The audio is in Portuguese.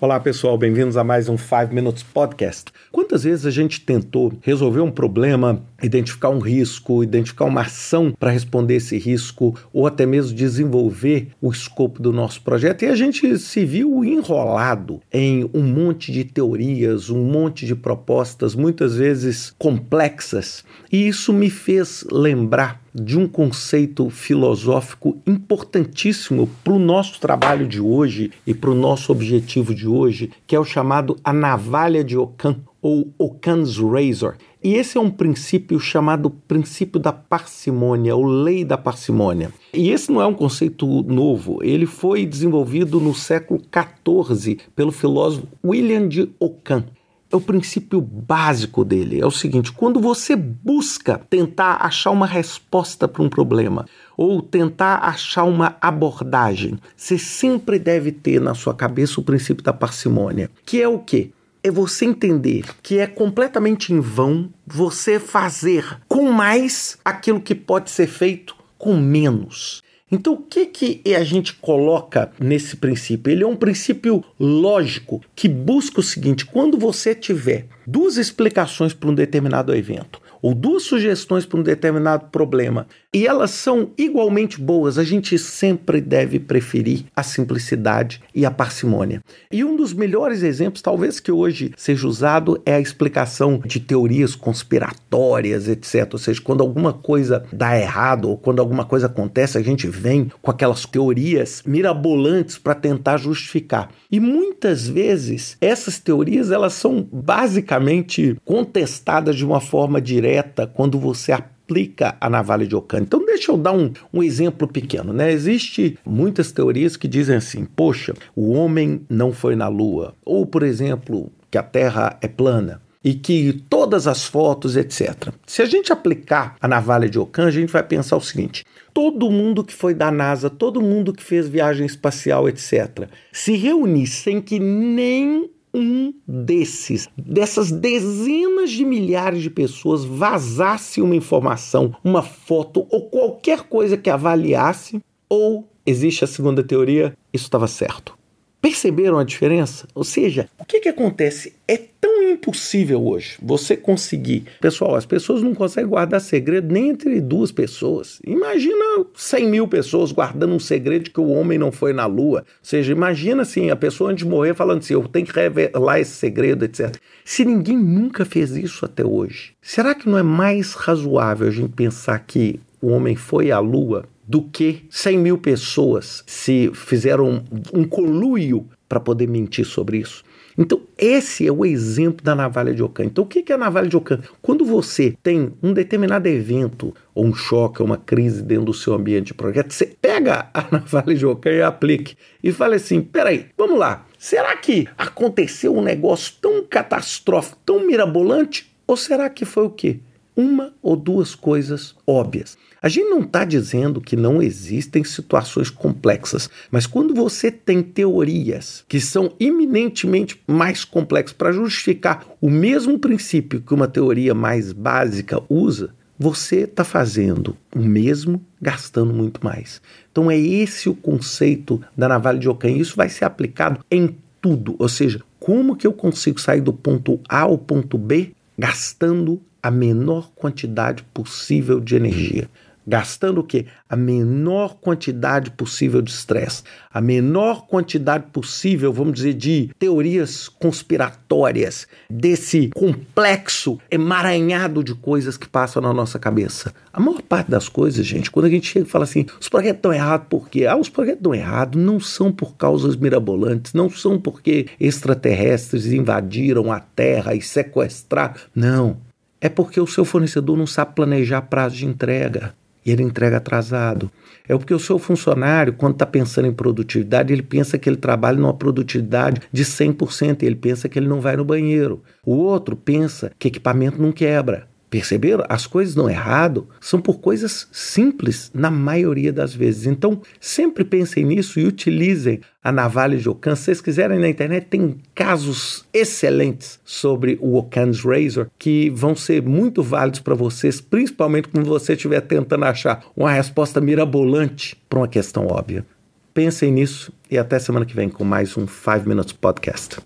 Olá pessoal, bem-vindos a mais um 5 Minutes Podcast. Quantas vezes a gente tentou resolver um problema, identificar um risco, identificar uma ação para responder esse risco, ou até mesmo desenvolver o escopo do nosso projeto, e a gente se viu enrolado em um monte de teorias, um monte de propostas, muitas vezes complexas, e isso me fez lembrar de um conceito filosófico importantíssimo para o nosso trabalho de hoje e para o nosso objetivo de hoje, que é o chamado a navalha de Ockham ou Occam's Razor. E esse é um princípio chamado princípio da parcimônia, ou lei da parcimônia. E esse não é um conceito novo, ele foi desenvolvido no século XIV pelo filósofo William de Ockham é o princípio básico dele. É o seguinte: quando você busca tentar achar uma resposta para um problema ou tentar achar uma abordagem, você sempre deve ter na sua cabeça o princípio da parcimônia, que é o quê? É você entender que é completamente em vão você fazer com mais aquilo que pode ser feito com menos. Então, o que, que a gente coloca nesse princípio? Ele é um princípio lógico que busca o seguinte: quando você tiver duas explicações para um determinado evento, ou duas sugestões para um determinado problema e elas são igualmente boas, a gente sempre deve preferir a simplicidade e a parcimônia. E um dos melhores exemplos, talvez que hoje seja usado, é a explicação de teorias conspiratórias, etc. Ou seja, quando alguma coisa dá errado ou quando alguma coisa acontece, a gente vem com aquelas teorias mirabolantes para tentar justificar. E muitas vezes essas teorias elas são basicamente contestadas de uma forma direta quando você aplica a navalha de Ockham. Então deixa eu dar um, um exemplo pequeno, né? Existe muitas teorias que dizem assim, poxa, o homem não foi na Lua, ou por exemplo, que a Terra é plana e que todas as fotos, etc. Se a gente aplicar a navalha de Ockham, a gente vai pensar o seguinte: todo mundo que foi da NASA, todo mundo que fez viagem espacial, etc., se reunir sem que nem um desses, dessas dezenas de milhares de pessoas, vazasse uma informação, uma foto ou qualquer coisa que avaliasse, ou existe a segunda teoria, isso estava certo. Perceberam a diferença? Ou seja, o que, que acontece? É tão impossível hoje você conseguir. Pessoal, as pessoas não conseguem guardar segredo nem entre duas pessoas. Imagina 100 mil pessoas guardando um segredo que o homem não foi na lua. Ou seja, imagina assim, a pessoa antes de morrer falando assim: eu tenho que revelar esse segredo, etc. Se ninguém nunca fez isso até hoje, será que não é mais razoável a gente pensar que o homem foi à lua do que 100 mil pessoas se fizeram um, conluio para poder mentir sobre isso. Então, esse é o exemplo da navalha de Ockham. Então, o que é a navalha de Ockham? Quando você tem um determinado evento, ou um choque, ou uma crise dentro do seu ambiente de projeto, você pega a navalha de Ockham e aplique. E fala assim: peraí, vamos lá. Será que aconteceu um negócio tão catastrófico, tão mirabolante? Ou será que foi o quê? Uma ou duas coisas óbvias. A gente não está dizendo que não existem situações complexas, mas quando você tem teorias que são eminentemente mais complexas para justificar o mesmo princípio que uma teoria mais básica usa, você está fazendo o mesmo gastando muito mais. Então é esse o conceito da navalha de Ockham. Isso vai ser aplicado em tudo, ou seja, como que eu consigo sair do ponto A ao ponto B gastando a menor quantidade possível de energia gastando o quê? A menor quantidade possível de estresse, a menor quantidade possível, vamos dizer, de teorias conspiratórias, desse complexo emaranhado de coisas que passam na nossa cabeça. A maior parte das coisas, gente, quando a gente chega e fala assim, os projetos estão errados por quê? Ah, os projetos estão errados não são por causas mirabolantes, não são porque extraterrestres invadiram a Terra e sequestraram. Não. É porque o seu fornecedor não sabe planejar prazo de entrega e ele entrega atrasado. É porque o seu funcionário, quando está pensando em produtividade, ele pensa que ele trabalha numa produtividade de 100%, ele pensa que ele não vai no banheiro. O outro pensa que equipamento não quebra. Perceberam? As coisas não errado são por coisas simples na maioria das vezes. Então, sempre pensem nisso e utilizem a navalha de Ockham. Se vocês quiserem na internet, tem casos excelentes sobre o Occam's Razor que vão ser muito válidos para vocês, principalmente quando você estiver tentando achar uma resposta mirabolante para uma questão óbvia. Pensem nisso e até semana que vem com mais um 5 Minutes Podcast.